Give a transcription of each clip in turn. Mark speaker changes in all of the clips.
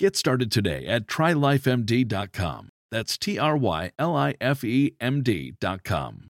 Speaker 1: Get started today at trylifemd.com. That's T R Y L I F E M D.com.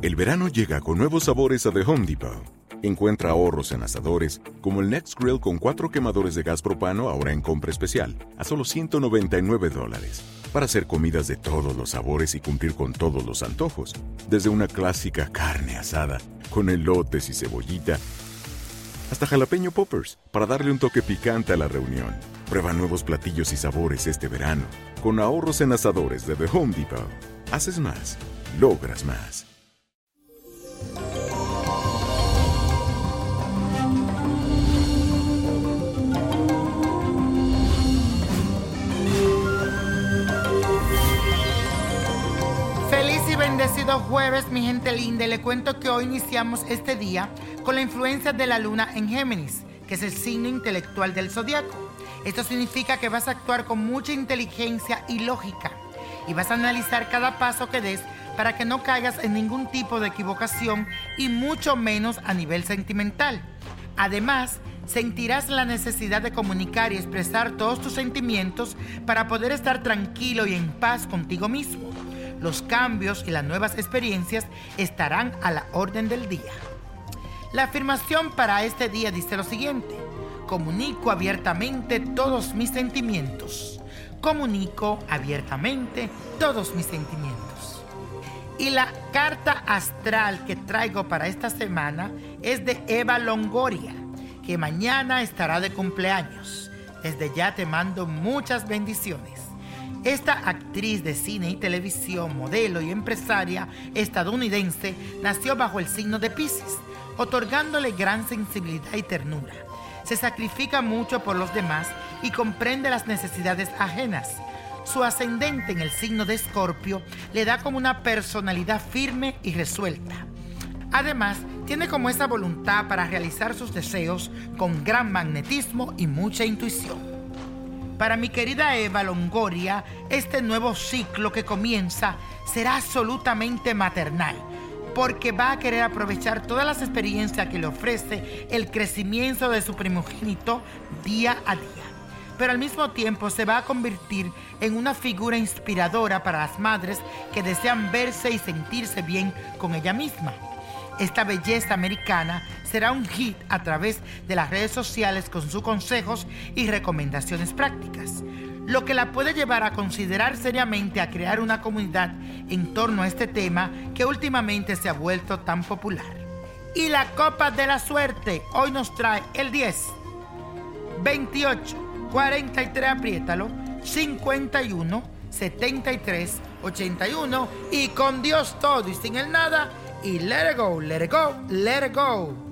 Speaker 2: El verano llega con nuevos sabores a The Home Depot. Encuentra ahorros en asadores, como el Next Grill con cuatro quemadores de gas propano ahora en compra especial, a solo 199 dólares. Para hacer comidas de todos los sabores y cumplir con todos los antojos. Desde una clásica carne asada, con elotes y cebollita, hasta jalapeño poppers, para darle un toque picante a la reunión. Prueba nuevos platillos y sabores este verano, con ahorros en asadores de The Home Depot. Haces más, logras más.
Speaker 3: Feliz y bendecido jueves, mi gente linda. Le cuento que hoy iniciamos este día con la influencia de la luna en Géminis, es el signo intelectual del zodiaco. Esto significa que vas a actuar con mucha inteligencia y lógica y vas a analizar cada paso que des para que no caigas en ningún tipo de equivocación y mucho menos a nivel sentimental. Además, sentirás la necesidad de comunicar y expresar todos tus sentimientos para poder estar tranquilo y en paz contigo mismo. Los cambios y las nuevas experiencias estarán a la orden del día. La afirmación para este día dice lo siguiente. Comunico abiertamente todos mis sentimientos. Comunico abiertamente todos mis sentimientos. Y la carta astral que traigo para esta semana es de Eva Longoria, que mañana estará de cumpleaños. Desde ya te mando muchas bendiciones. Esta actriz de cine y televisión, modelo y empresaria estadounidense nació bajo el signo de Pisces, otorgándole gran sensibilidad y ternura. Se sacrifica mucho por los demás y comprende las necesidades ajenas. Su ascendente en el signo de Escorpio le da como una personalidad firme y resuelta. Además, tiene como esa voluntad para realizar sus deseos con gran magnetismo y mucha intuición. Para mi querida Eva Longoria, este nuevo ciclo que comienza será absolutamente maternal, porque va a querer aprovechar todas las experiencias que le ofrece el crecimiento de su primogénito día a día. Pero al mismo tiempo se va a convertir en una figura inspiradora para las madres que desean verse y sentirse bien con ella misma. Esta belleza americana será un hit a través de las redes sociales con sus consejos y recomendaciones prácticas, lo que la puede llevar a considerar seriamente a crear una comunidad en torno a este tema que últimamente se ha vuelto tan popular. Y la copa de la suerte hoy nos trae el 10, 28, 43, apriétalo, 51, 73, 81 y con Dios todo y sin el nada y let it go, let it go, let it go.